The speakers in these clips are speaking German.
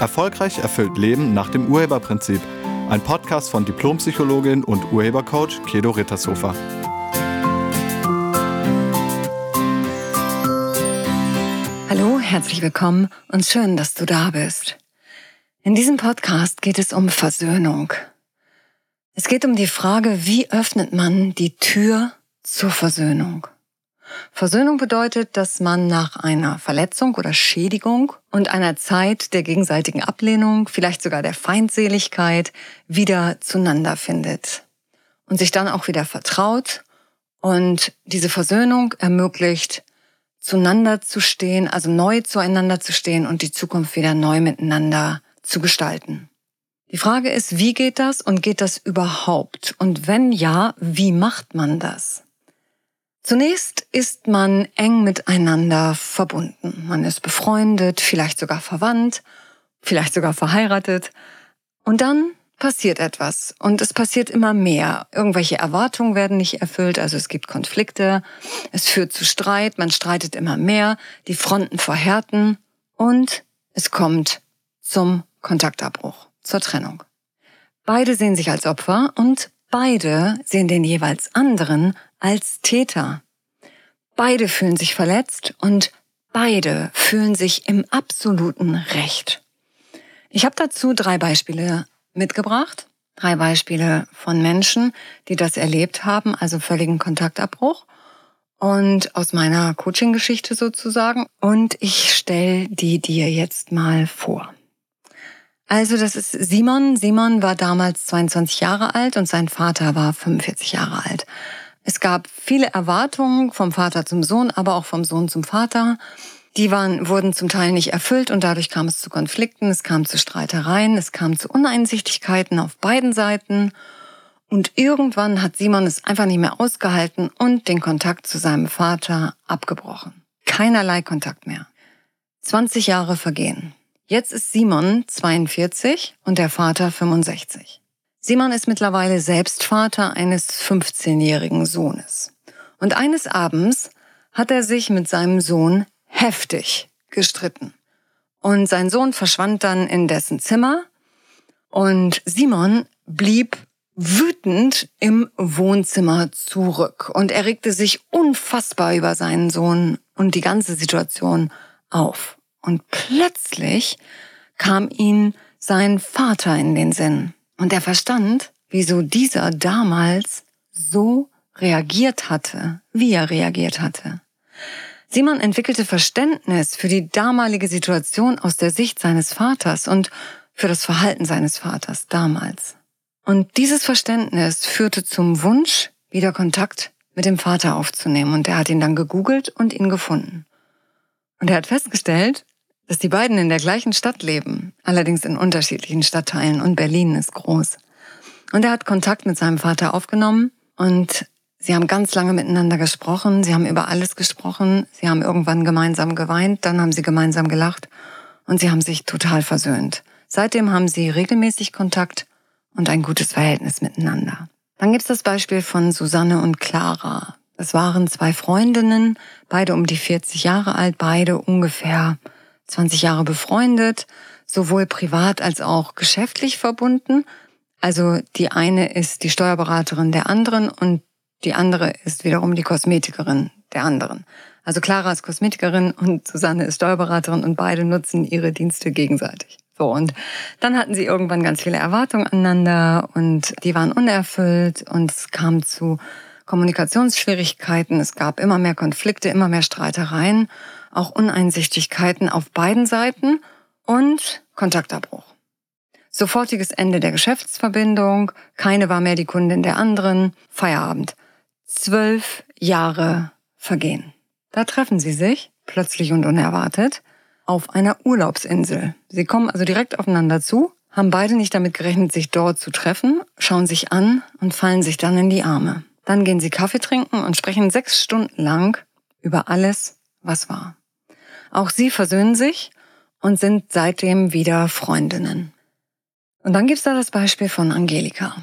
Erfolgreich erfüllt Leben nach dem Urheberprinzip. Ein Podcast von Diplompsychologin und Urhebercoach Kedo Rittershofer. Hallo, herzlich willkommen und schön, dass du da bist. In diesem Podcast geht es um Versöhnung. Es geht um die Frage, wie öffnet man die Tür zur Versöhnung? Versöhnung bedeutet, dass man nach einer Verletzung oder Schädigung und einer Zeit der gegenseitigen Ablehnung, vielleicht sogar der Feindseligkeit, wieder zueinander findet und sich dann auch wieder vertraut. Und diese Versöhnung ermöglicht, zueinander zu stehen, also neu zueinander zu stehen und die Zukunft wieder neu miteinander zu gestalten. Die Frage ist, wie geht das und geht das überhaupt? Und wenn ja, wie macht man das? Zunächst ist man eng miteinander verbunden. Man ist befreundet, vielleicht sogar verwandt, vielleicht sogar verheiratet. Und dann passiert etwas und es passiert immer mehr. Irgendwelche Erwartungen werden nicht erfüllt, also es gibt Konflikte, es führt zu Streit, man streitet immer mehr, die Fronten verhärten und es kommt zum Kontaktabbruch, zur Trennung. Beide sehen sich als Opfer und beide sehen den jeweils anderen als Täter. Beide fühlen sich verletzt und beide fühlen sich im absoluten Recht. Ich habe dazu drei Beispiele mitgebracht. Drei Beispiele von Menschen, die das erlebt haben, also völligen Kontaktabbruch. Und aus meiner Coaching-Geschichte sozusagen. Und ich stelle die dir jetzt mal vor. Also das ist Simon. Simon war damals 22 Jahre alt und sein Vater war 45 Jahre alt. Es gab viele Erwartungen vom Vater zum Sohn, aber auch vom Sohn zum Vater. Die waren, wurden zum Teil nicht erfüllt und dadurch kam es zu Konflikten, es kam zu Streitereien, es kam zu Uneinsichtigkeiten auf beiden Seiten. Und irgendwann hat Simon es einfach nicht mehr ausgehalten und den Kontakt zu seinem Vater abgebrochen. Keinerlei Kontakt mehr. 20 Jahre vergehen. Jetzt ist Simon 42 und der Vater 65. Simon ist mittlerweile selbst Vater eines 15-jährigen Sohnes. Und eines Abends hat er sich mit seinem Sohn heftig gestritten. Und sein Sohn verschwand dann in dessen Zimmer und Simon blieb wütend im Wohnzimmer zurück und er regte sich unfassbar über seinen Sohn und die ganze Situation auf. Und plötzlich kam ihm sein Vater in den Sinn. Und er verstand, wieso dieser damals so reagiert hatte, wie er reagiert hatte. Simon entwickelte Verständnis für die damalige Situation aus der Sicht seines Vaters und für das Verhalten seines Vaters damals. Und dieses Verständnis führte zum Wunsch, wieder Kontakt mit dem Vater aufzunehmen. Und er hat ihn dann gegoogelt und ihn gefunden. Und er hat festgestellt, dass die beiden in der gleichen Stadt leben, allerdings in unterschiedlichen Stadtteilen und Berlin ist groß. Und er hat Kontakt mit seinem Vater aufgenommen und sie haben ganz lange miteinander gesprochen, sie haben über alles gesprochen, sie haben irgendwann gemeinsam geweint, dann haben sie gemeinsam gelacht und sie haben sich total versöhnt. Seitdem haben sie regelmäßig Kontakt und ein gutes Verhältnis miteinander. Dann gibt's das Beispiel von Susanne und Clara. Das waren zwei Freundinnen, beide um die 40 Jahre alt, beide ungefähr 20 Jahre befreundet, sowohl privat als auch geschäftlich verbunden. Also die eine ist die Steuerberaterin der anderen und die andere ist wiederum die Kosmetikerin der anderen. Also Clara ist Kosmetikerin und Susanne ist Steuerberaterin und beide nutzen ihre Dienste gegenseitig. So, und dann hatten sie irgendwann ganz viele Erwartungen aneinander und die waren unerfüllt und es kam zu Kommunikationsschwierigkeiten, es gab immer mehr Konflikte, immer mehr Streitereien auch Uneinsichtigkeiten auf beiden Seiten und Kontaktabbruch. Sofortiges Ende der Geschäftsverbindung, keine war mehr die Kundin der anderen, Feierabend. Zwölf Jahre vergehen. Da treffen sie sich, plötzlich und unerwartet, auf einer Urlaubsinsel. Sie kommen also direkt aufeinander zu, haben beide nicht damit gerechnet, sich dort zu treffen, schauen sich an und fallen sich dann in die Arme. Dann gehen sie Kaffee trinken und sprechen sechs Stunden lang über alles, was war. Auch sie versöhnen sich und sind seitdem wieder Freundinnen. Und dann gibt's da das Beispiel von Angelika.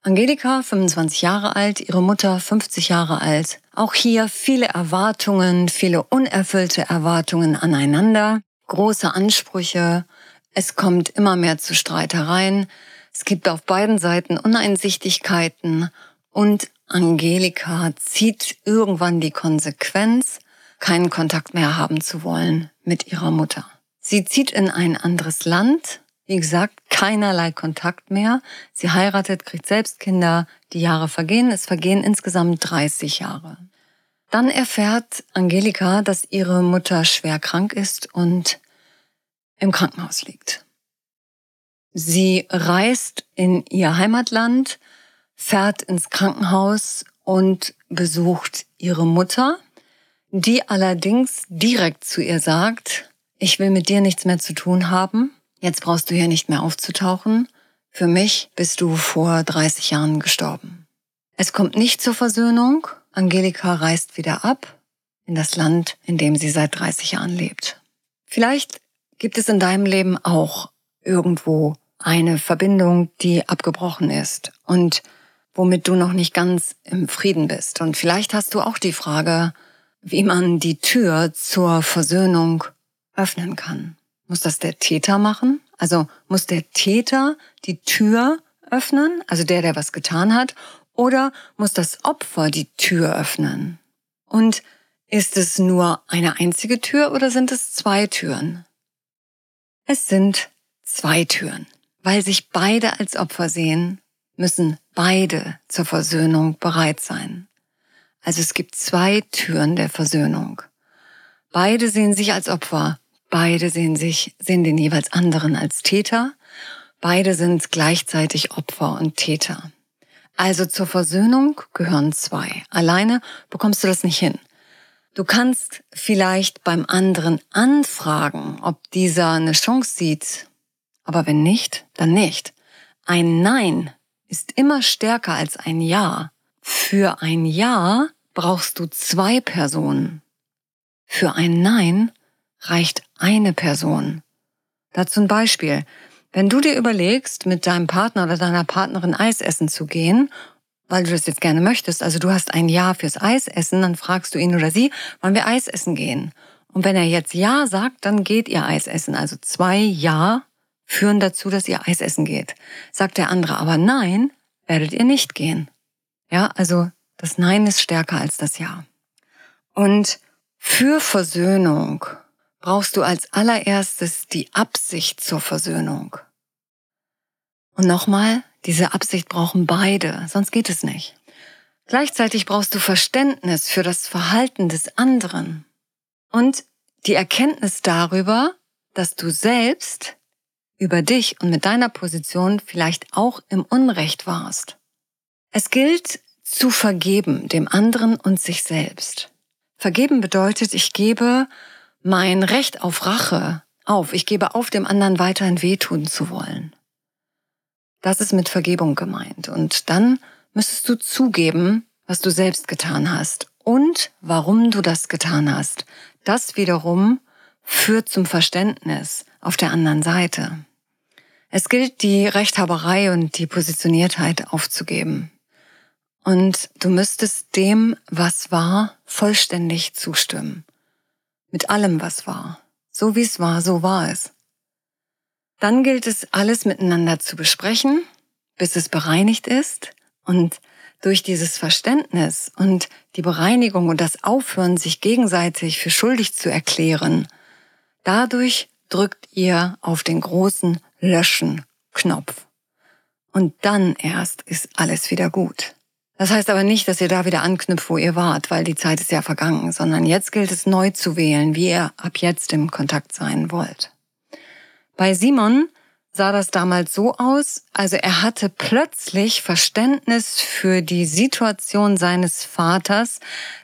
Angelika, 25 Jahre alt, ihre Mutter 50 Jahre alt. Auch hier viele Erwartungen, viele unerfüllte Erwartungen aneinander, große Ansprüche, Es kommt immer mehr zu Streitereien. Es gibt auf beiden Seiten Uneinsichtigkeiten und Angelika zieht irgendwann die Konsequenz, keinen Kontakt mehr haben zu wollen mit ihrer Mutter. Sie zieht in ein anderes Land, wie gesagt, keinerlei Kontakt mehr. Sie heiratet, kriegt selbst Kinder, die Jahre vergehen, es vergehen insgesamt 30 Jahre. Dann erfährt Angelika, dass ihre Mutter schwer krank ist und im Krankenhaus liegt. Sie reist in ihr Heimatland, fährt ins Krankenhaus und besucht ihre Mutter, die allerdings direkt zu ihr sagt, ich will mit dir nichts mehr zu tun haben, jetzt brauchst du hier nicht mehr aufzutauchen, für mich bist du vor 30 Jahren gestorben. Es kommt nicht zur Versöhnung, Angelika reist wieder ab in das Land, in dem sie seit 30 Jahren lebt. Vielleicht gibt es in deinem Leben auch irgendwo eine Verbindung, die abgebrochen ist und womit du noch nicht ganz im Frieden bist. Und vielleicht hast du auch die Frage, wie man die Tür zur Versöhnung öffnen kann. Muss das der Täter machen? Also muss der Täter die Tür öffnen, also der, der was getan hat, oder muss das Opfer die Tür öffnen? Und ist es nur eine einzige Tür oder sind es zwei Türen? Es sind zwei Türen. Weil sich beide als Opfer sehen, müssen beide zur Versöhnung bereit sein. Also es gibt zwei Türen der Versöhnung. Beide sehen sich als Opfer, beide sehen sich, sehen den jeweils anderen als Täter, beide sind gleichzeitig Opfer und Täter. Also zur Versöhnung gehören zwei. Alleine bekommst du das nicht hin. Du kannst vielleicht beim anderen anfragen, ob dieser eine Chance sieht, aber wenn nicht, dann nicht. Ein Nein ist immer stärker als ein Ja. Für ein Ja brauchst du zwei Personen. Für ein Nein reicht eine Person. Dazu ein Beispiel. Wenn du dir überlegst, mit deinem Partner oder deiner Partnerin Eis essen zu gehen, weil du das jetzt gerne möchtest, also du hast ein Ja fürs Eis essen, dann fragst du ihn oder sie, wollen wir Eis essen gehen? Und wenn er jetzt Ja sagt, dann geht ihr Eis essen. Also zwei Ja führen dazu, dass ihr Eis essen geht. Sagt der andere aber Nein, werdet ihr nicht gehen. Ja, also das Nein ist stärker als das Ja. Und für Versöhnung brauchst du als allererstes die Absicht zur Versöhnung. Und nochmal, diese Absicht brauchen beide, sonst geht es nicht. Gleichzeitig brauchst du Verständnis für das Verhalten des anderen und die Erkenntnis darüber, dass du selbst über dich und mit deiner Position vielleicht auch im Unrecht warst. Es gilt zu vergeben, dem anderen und sich selbst. Vergeben bedeutet, ich gebe mein Recht auf Rache auf. Ich gebe auf, dem anderen weiterhin wehtun zu wollen. Das ist mit Vergebung gemeint. Und dann müsstest du zugeben, was du selbst getan hast und warum du das getan hast. Das wiederum führt zum Verständnis auf der anderen Seite. Es gilt, die Rechthaberei und die Positioniertheit aufzugeben. Und du müsstest dem, was war, vollständig zustimmen mit allem, was war. So wie es war, so war es. Dann gilt es, alles miteinander zu besprechen, bis es bereinigt ist und durch dieses Verständnis und die Bereinigung und das Aufhören, sich gegenseitig für schuldig zu erklären, dadurch drückt ihr auf den großen Löschen-Knopf. Und dann erst ist alles wieder gut. Das heißt aber nicht, dass ihr da wieder anknüpft, wo ihr wart, weil die Zeit ist ja vergangen, sondern jetzt gilt es neu zu wählen, wie ihr ab jetzt im Kontakt sein wollt. Bei Simon sah das damals so aus, also er hatte plötzlich Verständnis für die Situation seines Vaters,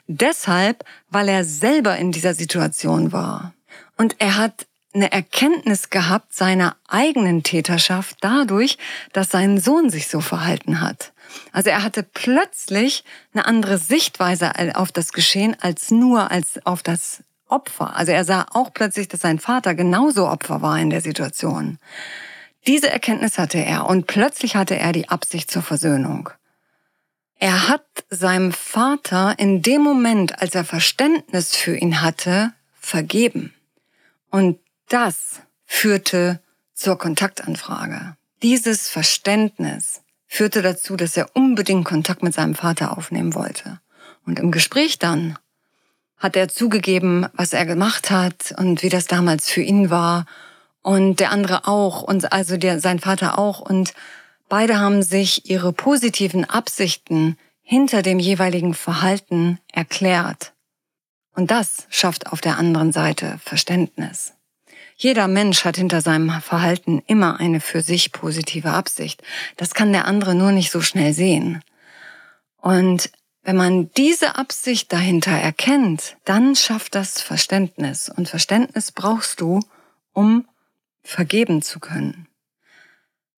deshalb, weil er selber in dieser Situation war. Und er hat eine Erkenntnis gehabt seiner eigenen Täterschaft dadurch, dass sein Sohn sich so verhalten hat. Also er hatte plötzlich eine andere Sichtweise auf das Geschehen als nur als auf das Opfer. Also er sah auch plötzlich, dass sein Vater genauso Opfer war in der Situation. Diese Erkenntnis hatte er und plötzlich hatte er die Absicht zur Versöhnung. Er hat seinem Vater in dem Moment, als er Verständnis für ihn hatte, vergeben. Und das führte zur Kontaktanfrage. Dieses Verständnis führte dazu, dass er unbedingt Kontakt mit seinem Vater aufnehmen wollte. Und im Gespräch dann hat er zugegeben, was er gemacht hat und wie das damals für ihn war und der andere auch und also der, sein Vater auch und beide haben sich ihre positiven Absichten hinter dem jeweiligen Verhalten erklärt. Und das schafft auf der anderen Seite Verständnis. Jeder Mensch hat hinter seinem Verhalten immer eine für sich positive Absicht. Das kann der andere nur nicht so schnell sehen. Und wenn man diese Absicht dahinter erkennt, dann schafft das Verständnis. Und Verständnis brauchst du, um vergeben zu können.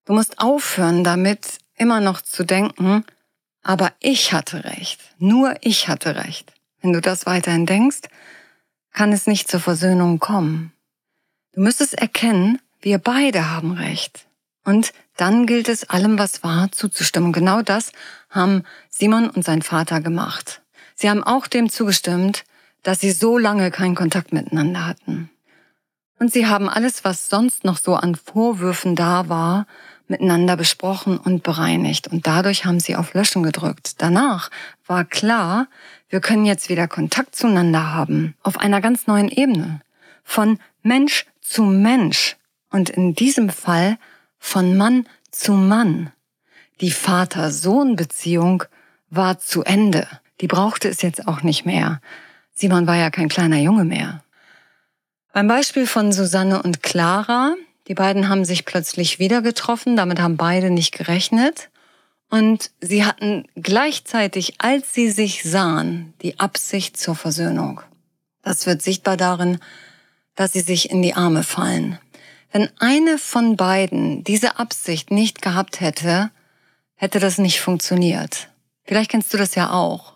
Du musst aufhören damit, immer noch zu denken, aber ich hatte recht, nur ich hatte recht. Wenn du das weiterhin denkst, kann es nicht zur Versöhnung kommen. Du müsstest erkennen, wir beide haben recht. Und dann gilt es, allem, was war, zuzustimmen. Genau das haben Simon und sein Vater gemacht. Sie haben auch dem zugestimmt, dass sie so lange keinen Kontakt miteinander hatten. Und sie haben alles, was sonst noch so an Vorwürfen da war, miteinander besprochen und bereinigt. Und dadurch haben sie auf Löschen gedrückt. Danach war klar, wir können jetzt wieder Kontakt zueinander haben, auf einer ganz neuen Ebene. Von Mensch zu Mensch. Und in diesem Fall von Mann zu Mann. Die Vater-Sohn-Beziehung war zu Ende. Die brauchte es jetzt auch nicht mehr. Simon war ja kein kleiner Junge mehr. Beim Beispiel von Susanne und Clara, die beiden haben sich plötzlich wieder getroffen, damit haben beide nicht gerechnet. Und sie hatten gleichzeitig, als sie sich sahen, die Absicht zur Versöhnung. Das wird sichtbar darin, dass sie sich in die Arme fallen. Wenn eine von beiden diese Absicht nicht gehabt hätte, hätte das nicht funktioniert. Vielleicht kennst du das ja auch.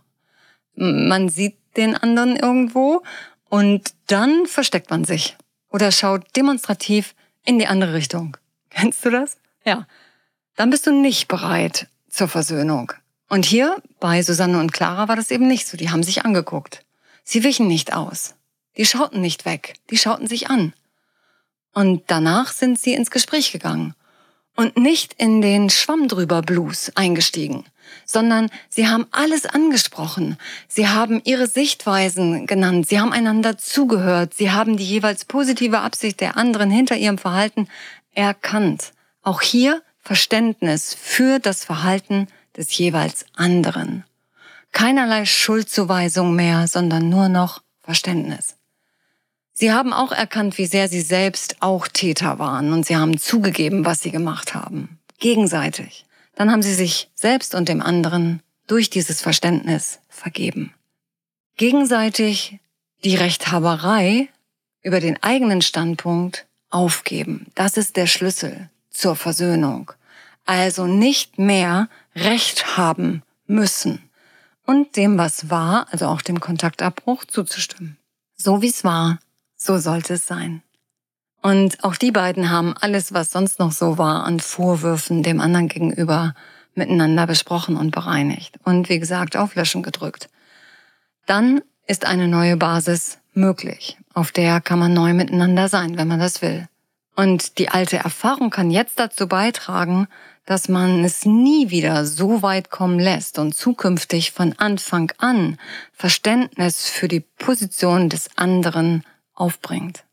Man sieht den anderen irgendwo und dann versteckt man sich oder schaut demonstrativ in die andere Richtung. Kennst du das? Ja. Dann bist du nicht bereit zur Versöhnung. Und hier bei Susanne und Clara war das eben nicht so. Die haben sich angeguckt. Sie wichen nicht aus. Die schauten nicht weg. Die schauten sich an. Und danach sind sie ins Gespräch gegangen und nicht in den Schwamm drüber Blues eingestiegen, sondern sie haben alles angesprochen. Sie haben ihre Sichtweisen genannt. Sie haben einander zugehört. Sie haben die jeweils positive Absicht der anderen hinter ihrem Verhalten erkannt. Auch hier Verständnis für das Verhalten des jeweils anderen. Keinerlei Schuldzuweisung mehr, sondern nur noch Verständnis. Sie haben auch erkannt, wie sehr Sie selbst auch Täter waren und Sie haben zugegeben, was Sie gemacht haben. Gegenseitig. Dann haben Sie sich selbst und dem anderen durch dieses Verständnis vergeben. Gegenseitig die Rechthaberei über den eigenen Standpunkt aufgeben. Das ist der Schlüssel zur Versöhnung. Also nicht mehr Recht haben müssen und dem, was war, also auch dem Kontaktabbruch zuzustimmen. So wie es war, so sollte es sein. Und auch die beiden haben alles, was sonst noch so war, an Vorwürfen dem anderen gegenüber miteinander besprochen und bereinigt. Und wie gesagt, auf Löschen gedrückt. Dann ist eine neue Basis möglich. Auf der kann man neu miteinander sein, wenn man das will. Und die alte Erfahrung kann jetzt dazu beitragen, dass man es nie wieder so weit kommen lässt und zukünftig von Anfang an Verständnis für die Position des anderen aufbringt.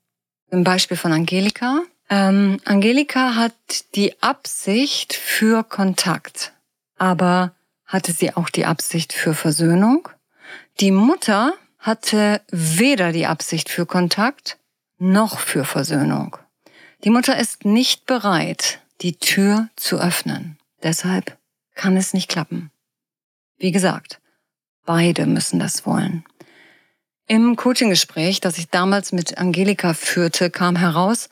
Im Beispiel von Angelika. Ähm, Angelika hat die Absicht für Kontakt, aber hatte sie auch die Absicht für Versöhnung? Die Mutter hatte weder die Absicht für Kontakt noch für Versöhnung. Die Mutter ist nicht bereit, die Tür zu öffnen. Deshalb kann es nicht klappen. Wie gesagt, beide müssen das wollen. Im Coaching-Gespräch, das ich damals mit Angelika führte, kam heraus,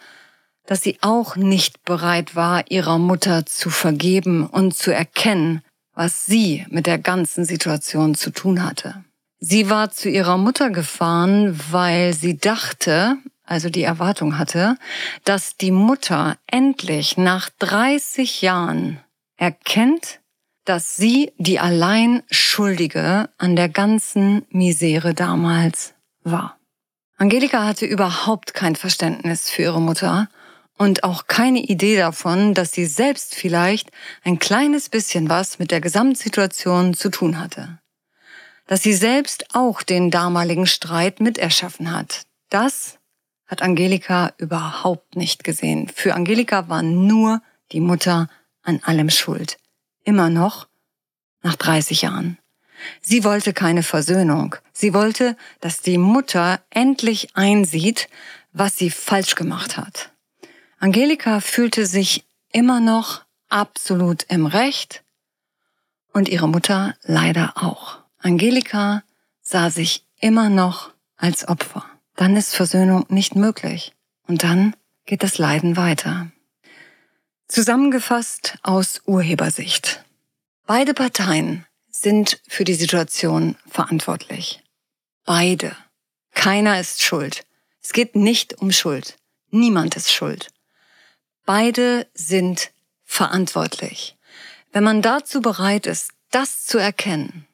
dass sie auch nicht bereit war, ihrer Mutter zu vergeben und zu erkennen, was sie mit der ganzen Situation zu tun hatte. Sie war zu ihrer Mutter gefahren, weil sie dachte, also die Erwartung hatte, dass die Mutter endlich nach 30 Jahren erkennt, dass sie die allein Schuldige an der ganzen Misere damals war. Angelika hatte überhaupt kein Verständnis für ihre Mutter und auch keine Idee davon, dass sie selbst vielleicht ein kleines bisschen was mit der Gesamtsituation zu tun hatte. Dass sie selbst auch den damaligen Streit miterschaffen hat. Das hat Angelika überhaupt nicht gesehen. Für Angelika war nur die Mutter an allem schuld. Immer noch nach 30 Jahren. Sie wollte keine Versöhnung. Sie wollte, dass die Mutter endlich einsieht, was sie falsch gemacht hat. Angelika fühlte sich immer noch absolut im Recht und ihre Mutter leider auch. Angelika sah sich immer noch als Opfer. Dann ist Versöhnung nicht möglich und dann geht das Leiden weiter. Zusammengefasst aus Urhebersicht. Beide Parteien sind für die Situation verantwortlich. Beide. Keiner ist schuld. Es geht nicht um Schuld. Niemand ist schuld. Beide sind verantwortlich. Wenn man dazu bereit ist, das zu erkennen,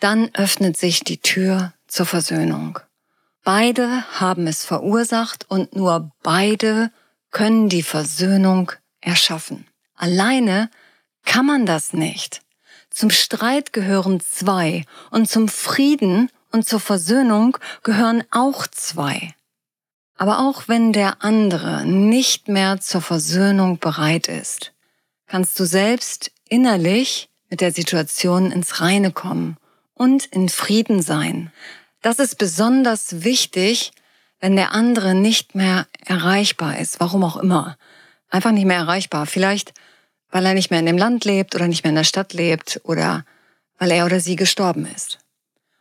dann öffnet sich die Tür zur Versöhnung. Beide haben es verursacht und nur beide können die Versöhnung erschaffen. Alleine kann man das nicht. Zum Streit gehören zwei und zum Frieden und zur Versöhnung gehören auch zwei. Aber auch wenn der andere nicht mehr zur Versöhnung bereit ist, kannst du selbst innerlich mit der Situation ins Reine kommen und in Frieden sein. Das ist besonders wichtig, wenn der andere nicht mehr erreichbar ist, warum auch immer. Einfach nicht mehr erreichbar. Vielleicht, weil er nicht mehr in dem Land lebt oder nicht mehr in der Stadt lebt oder weil er oder sie gestorben ist.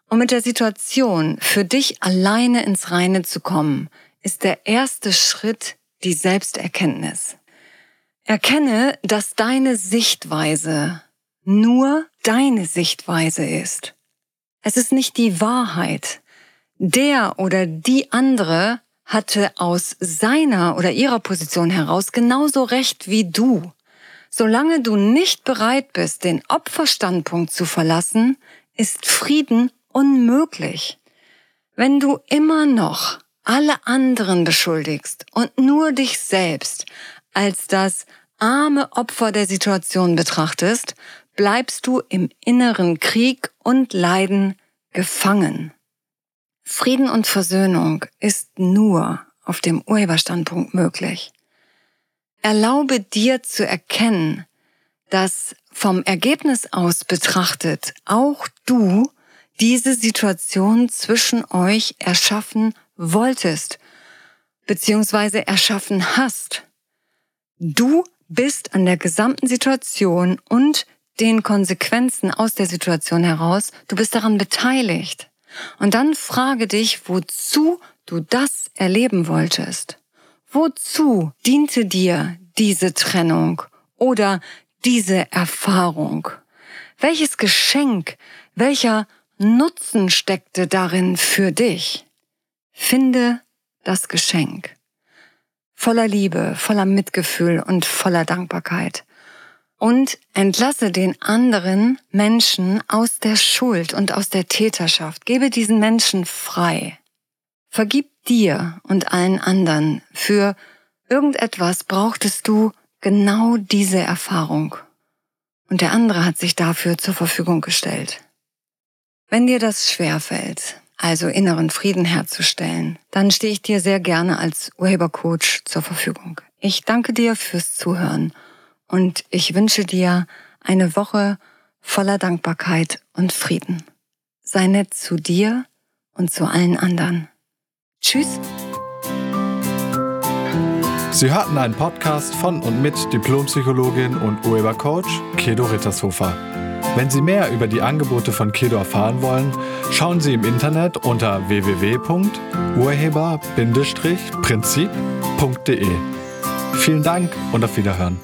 Um mit der Situation für dich alleine ins Reine zu kommen, ist der erste Schritt die Selbsterkenntnis. Erkenne, dass deine Sichtweise nur deine Sichtweise ist. Es ist nicht die Wahrheit. Der oder die andere hatte aus seiner oder ihrer Position heraus genauso recht wie du. Solange du nicht bereit bist, den Opferstandpunkt zu verlassen, ist Frieden unmöglich. Wenn du immer noch alle anderen beschuldigst und nur dich selbst als das arme Opfer der Situation betrachtest, bleibst du im inneren Krieg und Leiden gefangen. Frieden und Versöhnung ist nur auf dem Urheberstandpunkt möglich. Erlaube dir zu erkennen, dass vom Ergebnis aus betrachtet auch du diese Situation zwischen euch erschaffen wolltest, beziehungsweise erschaffen hast. Du bist an der gesamten Situation und den Konsequenzen aus der Situation heraus, du bist daran beteiligt. Und dann frage dich, wozu du das erleben wolltest. Wozu diente dir diese Trennung oder diese Erfahrung? Welches Geschenk, welcher Nutzen steckte darin für dich? Finde das Geschenk. Voller Liebe, voller Mitgefühl und voller Dankbarkeit. Und entlasse den anderen Menschen aus der Schuld und aus der Täterschaft. Gebe diesen Menschen frei. Vergib dir und allen anderen. Für irgendetwas brauchtest du genau diese Erfahrung. Und der andere hat sich dafür zur Verfügung gestellt. Wenn dir das schwerfällt, also inneren Frieden herzustellen, dann stehe ich dir sehr gerne als Urhebercoach zur Verfügung. Ich danke dir fürs Zuhören und ich wünsche dir eine Woche voller Dankbarkeit und Frieden. Sei nett zu dir und zu allen anderen. Tschüss. Sie hörten einen Podcast von und mit Diplompsychologin und Urhebercoach Kedo Rittershofer. Wenn Sie mehr über die Angebote von Kedo erfahren wollen, schauen Sie im Internet unter www.urheber-prinzip.de. Vielen Dank und auf Wiederhören.